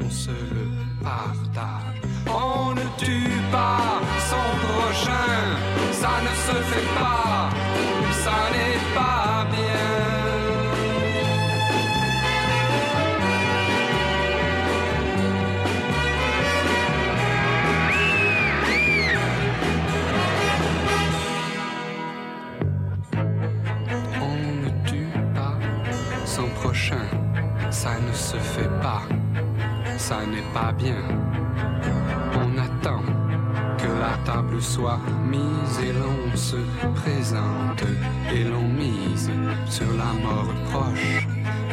on se le partage. On ne tue pas son prochain, ça ne se fait pas, se fait pas, ça n'est pas bien. On attend que la table soit mise et l'on se présente et l'on mise sur la mort proche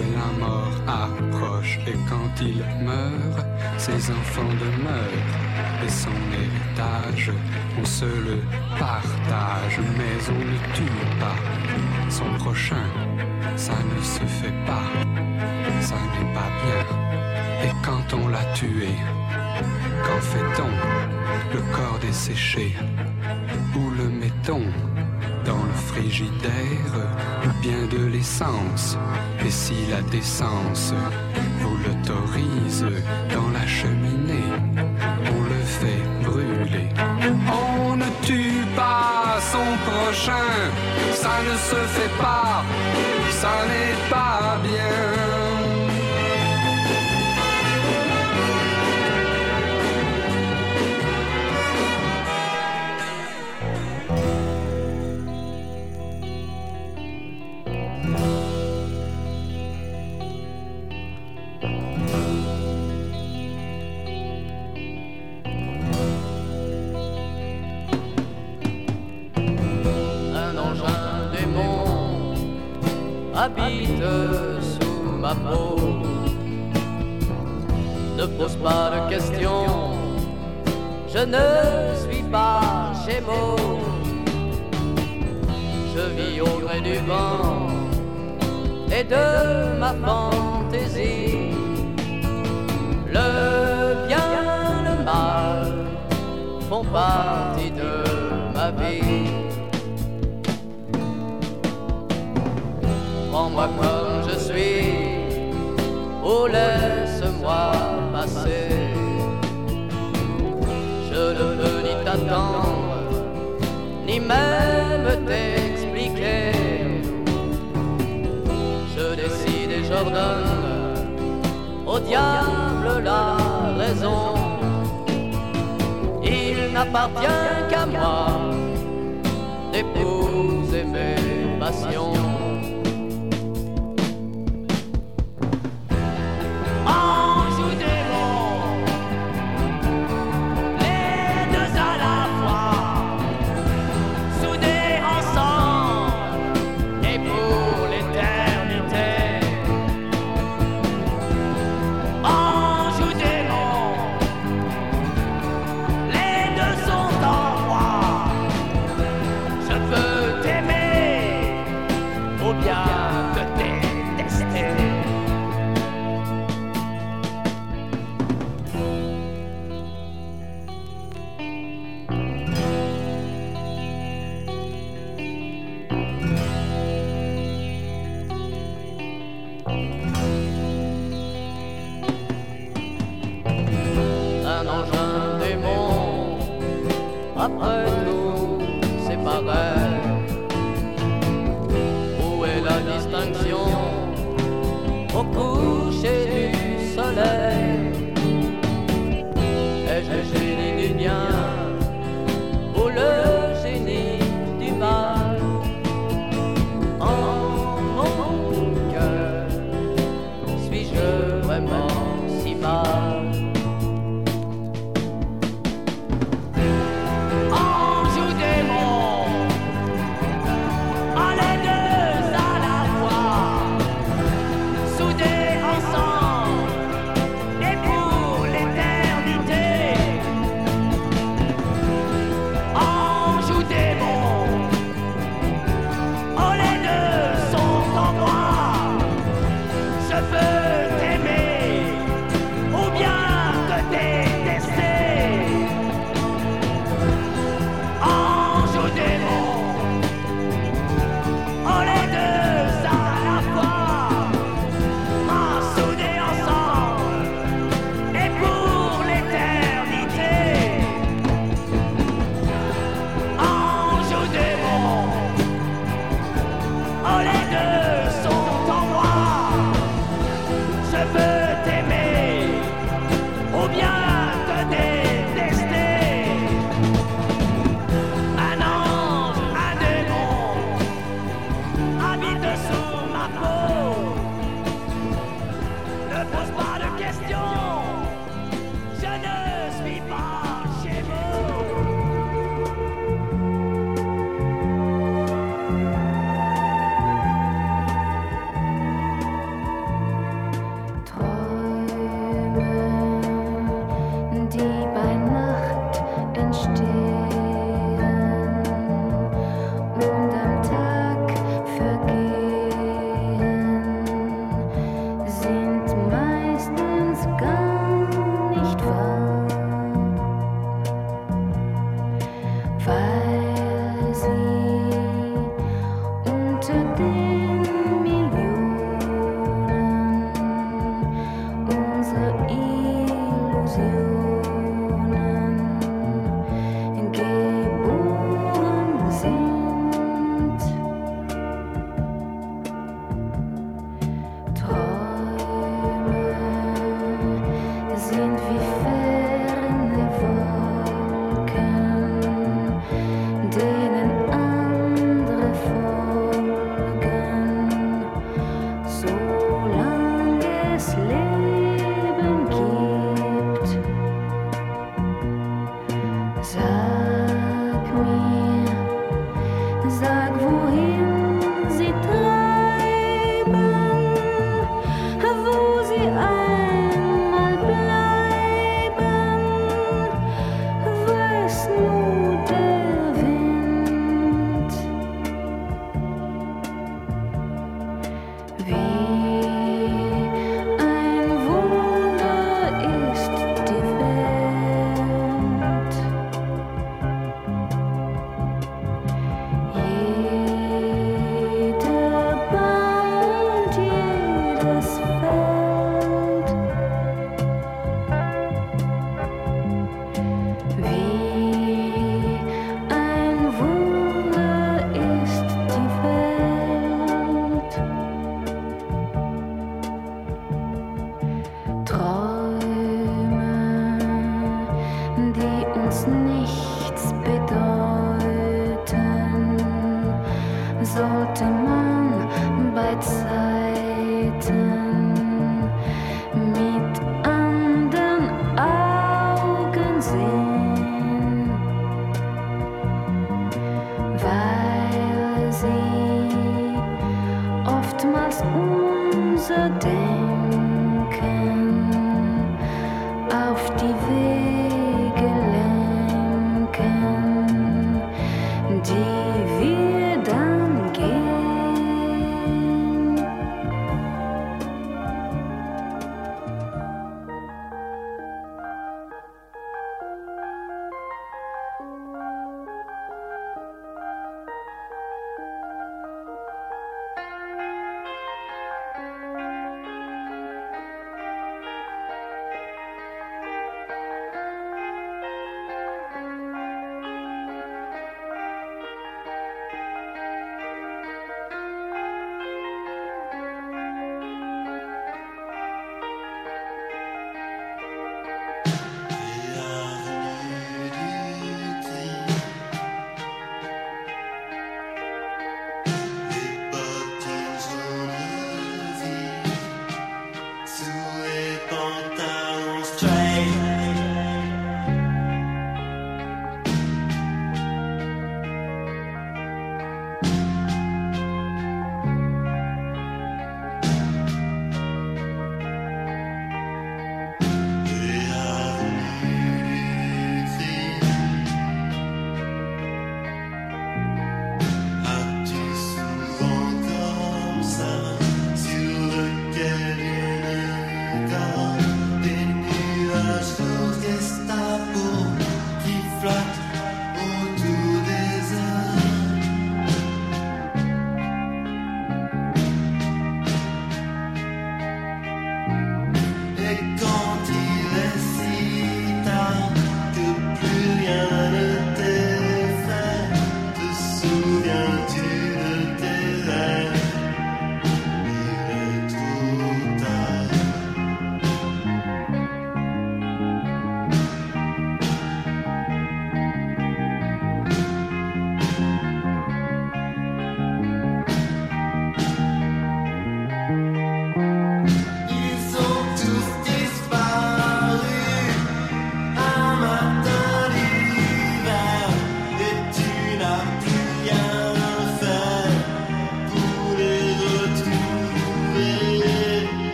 et la mort approche. Et quand il meurt, ses enfants demeurent et son héritage, on se le partage, mais on ne tue pas son prochain, ça ne se fait pas, ça n'est pas bien. Et quand on l'a tué, qu'en fait-on Le corps desséché, où le mettons Dans le frigidaire ou bien de l'essence? Et si la décence vous l'autorise dans la cheminée, on le fait brûler. On ne tue pas son prochain, ça ne se fait pas, ça n'est pas bien. Habite sous ma peau. Ne pose pas de questions, je ne suis pas Gémeaux. Je vis au gré du vent et de ma fantaisie. Le bien, le mal font partie de Comme je suis, ou laisse-moi passer. Je ne peux ni t'attendre, ni même t'expliquer. Je décide et j'ordonne au diable la raison. Il n'appartient qu'à moi d'épouser mes passions. Après tout, c'est pareil. Où est la distinction?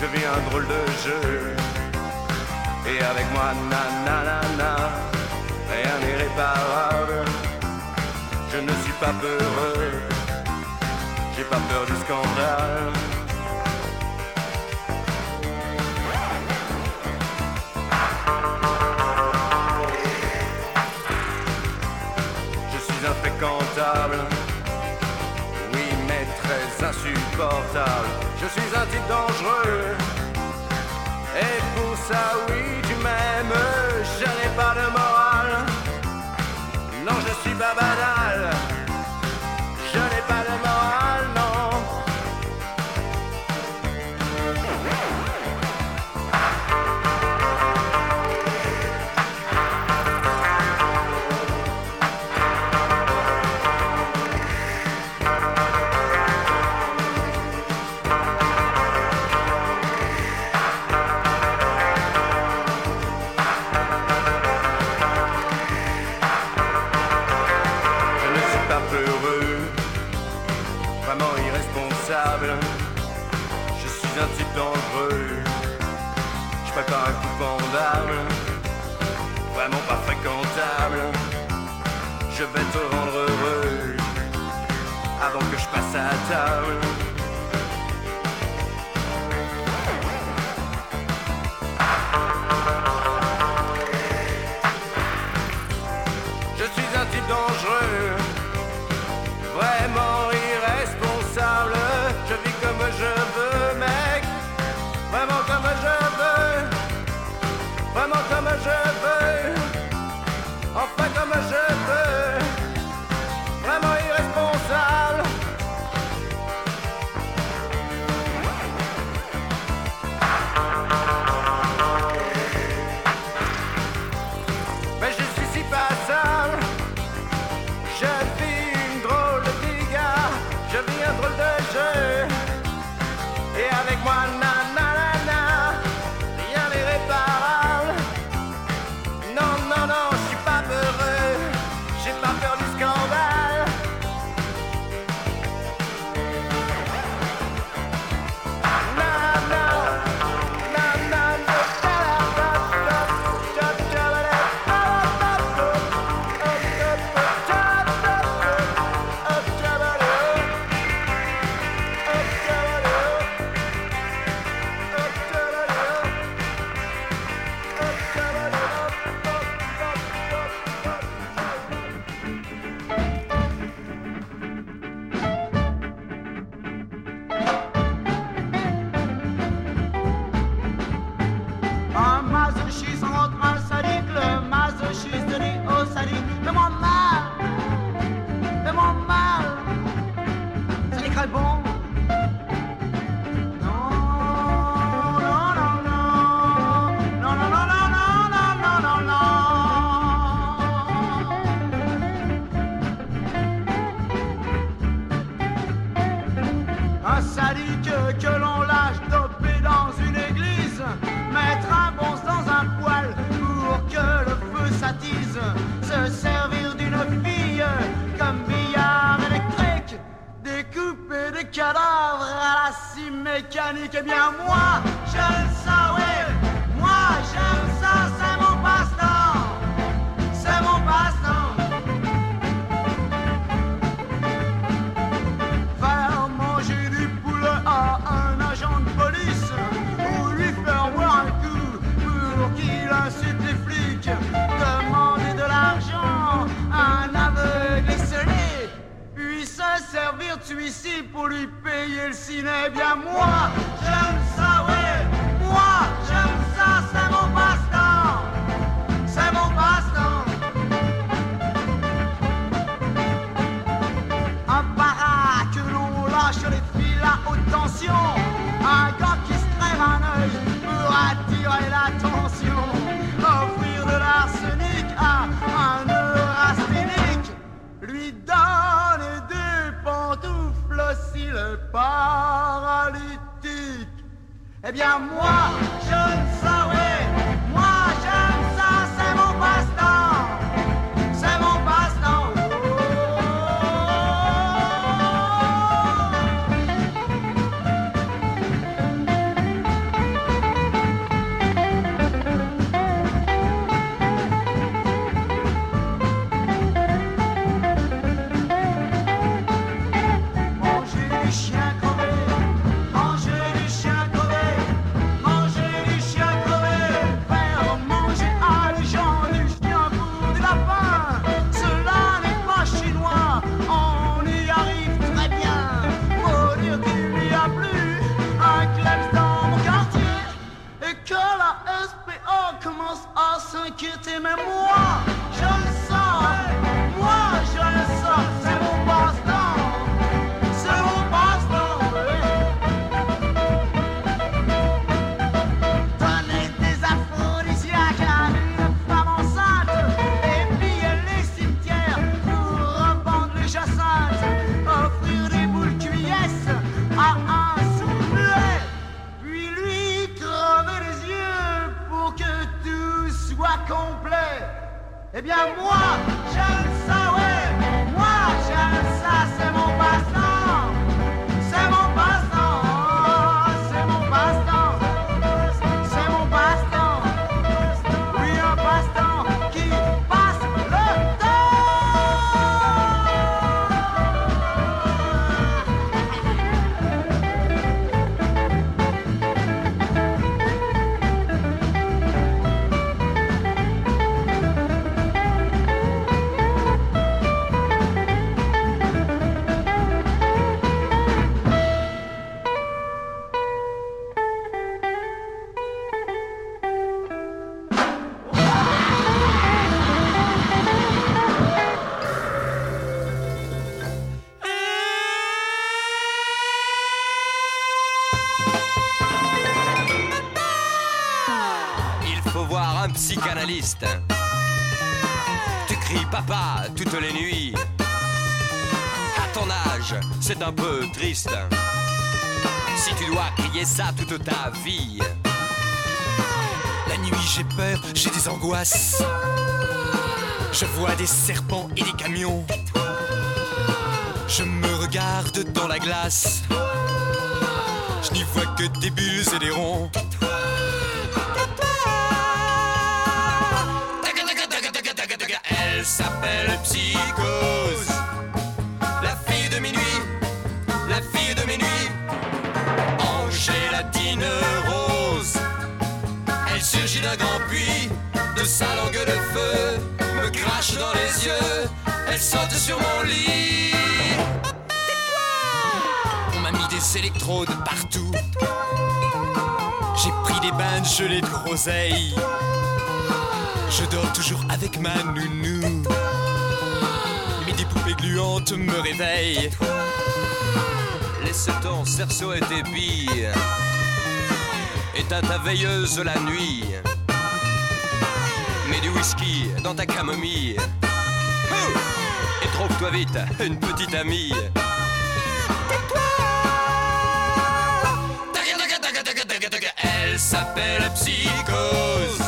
je vis un drôle de jeu. Et avec moi na Rien n'est réparable. Je ne suis pas peureux J'ai pas peur du scandale. Je suis un type dangereux. Et pour ça, oui, tu m'aimes. Je n'ai pas de morale. Non, je suis pas. vraiment pas fréquentable. Je vais te rendre heureux avant que je passe à table. mécanique, eh bien moi, j'aime ça, ouais, moi j'aime ça, c'est mon passe-temps, c'est mon passe-temps. Faire manger du poulet à un agent de police, ou lui faire voir un coup pour qu'il insulte les flics, demander de l'argent à un aveugle isolé, Puisse servir de celui-ci pour lui Dulcinée, bien moi. S'il est paralytique? Eh bien moi, c'est un peu triste. Si tu dois crier ça toute ta vie. La nuit j'ai peur, j'ai des angoisses. Je vois des serpents et des camions. Je me regarde dans la glace. Je n'y vois que des bulles et des ronds. Elle s'appelle Psychose. D'un grand puits, de sa langue de feu, me crache dans les yeux. Elle saute sur mon lit. On m'a mis des électrodes partout. J'ai pris des bains de gelée de groseille. Je dors toujours avec ma nounou. Mais des poupées gluantes me réveillent. Laisse ton cerceau et tes billes. Éteins ta veilleuse la nuit. Du whisky dans ta camomille. Et trouve-toi vite une petite amie. Elle s'appelle Psychose.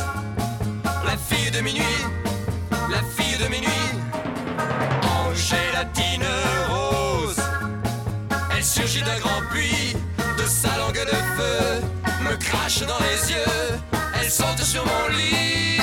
La fille de minuit, la fille de minuit. Angélatine rose. Elle surgit d'un grand puits, de sa langue de feu, me crache dans les yeux, elle saute sur mon lit.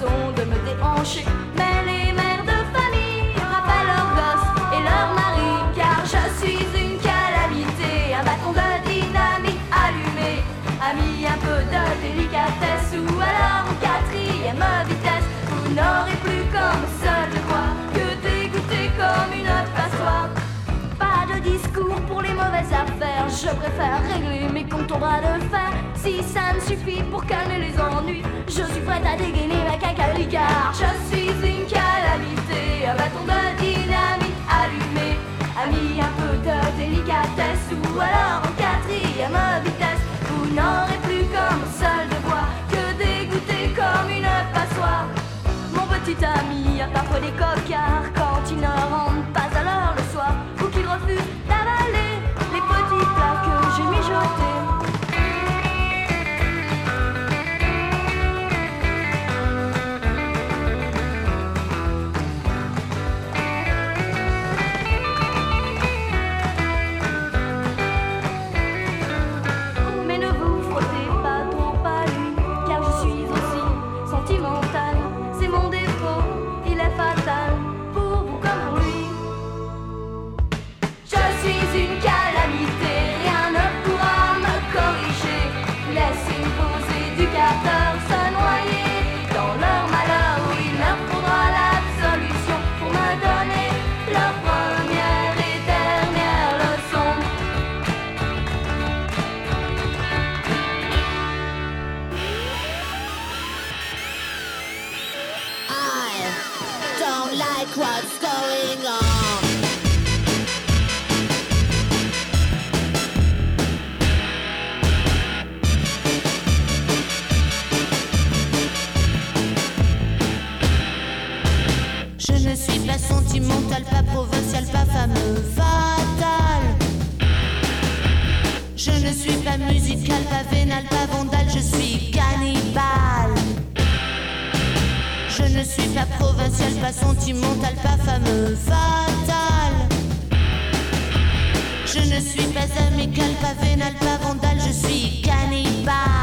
De me déhancher. Mais les mères de famille rappellent leurs gosses et leurs maris, car je suis une calamité, un bâton de dynamite allumé, a mis un peu de délicatesse ou alors en quatrième vitesse. Vous n'aurez plus comme seul devoir que d'écouter comme une passoire. Pas de discours pour les mauvaises affaires, je préfère régler mes comptes au bras de fer. Si ça me suffit pour calmer les ennuis, je suis prête à dégainer ma cacali car je suis une calamité, un bâton de dynamite allumé, a mis un peu de délicatesse ou alors en quatrième vitesse. Vous n'aurez plus comme seul devoir que d'égoûter comme une passoire. Mon petit ami a parfois des cocards Je ne suis pas sentimentale, pas provinciale, pas fameux, fatale. Je ne suis pas musicale, pas provinciale, pas fameux, fatale. Je ne suis pas amicale, pas vénale, pas vandale, je suis cannibale.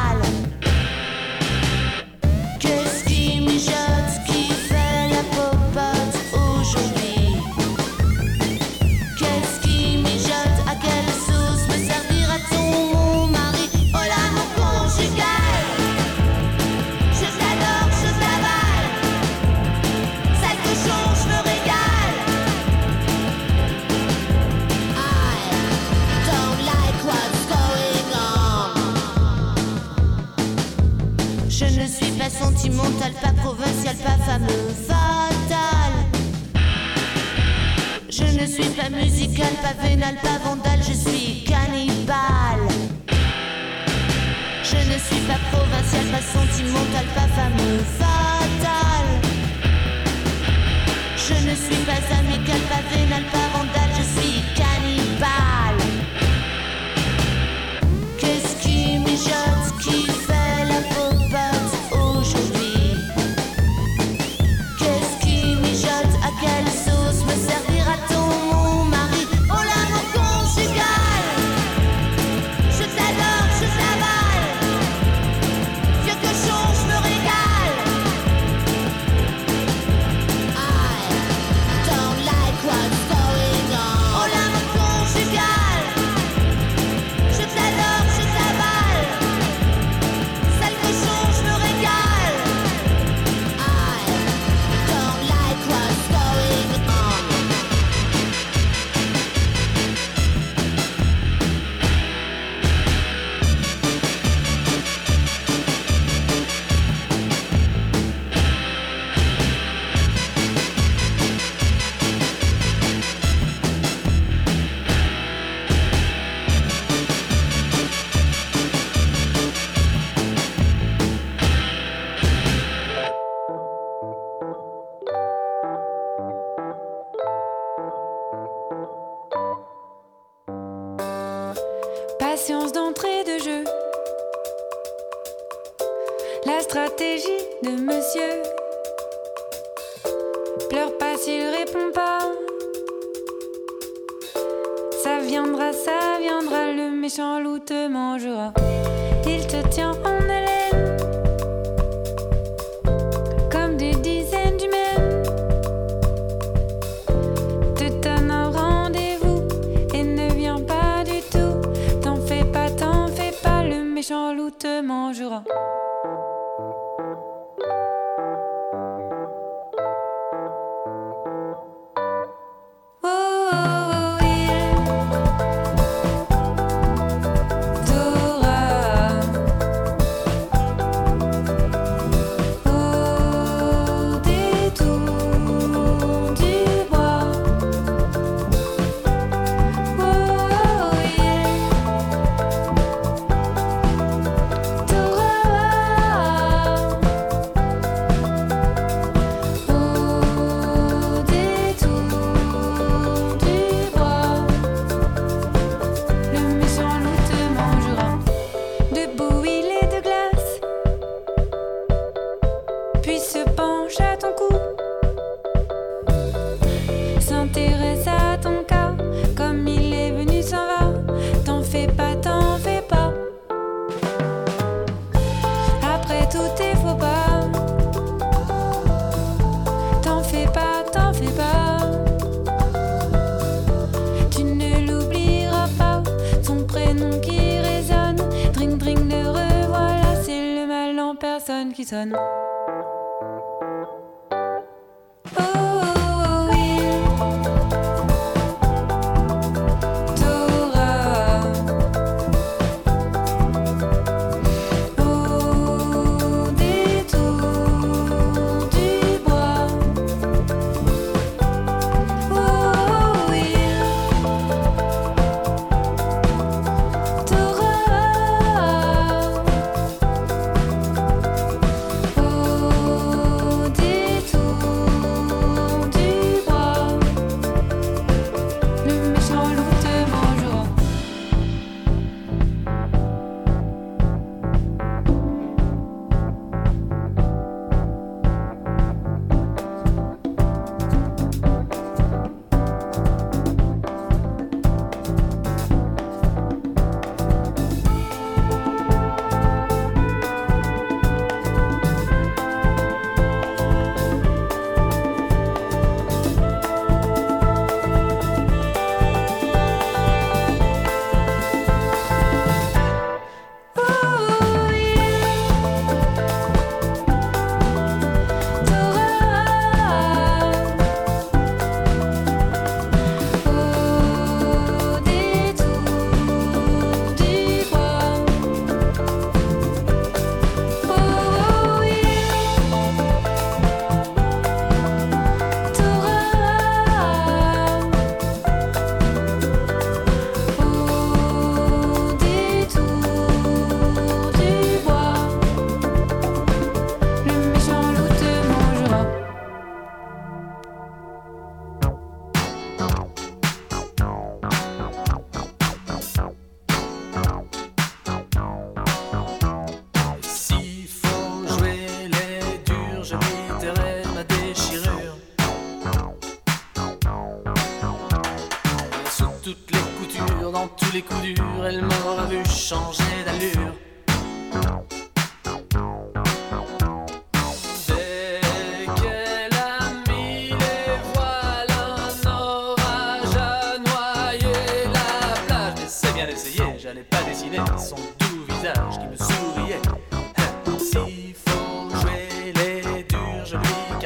personnes.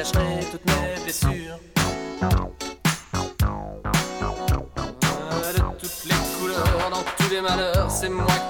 cacherai toutes mes blessures. De toutes les couleurs, dans tous les malheurs, c'est moi qui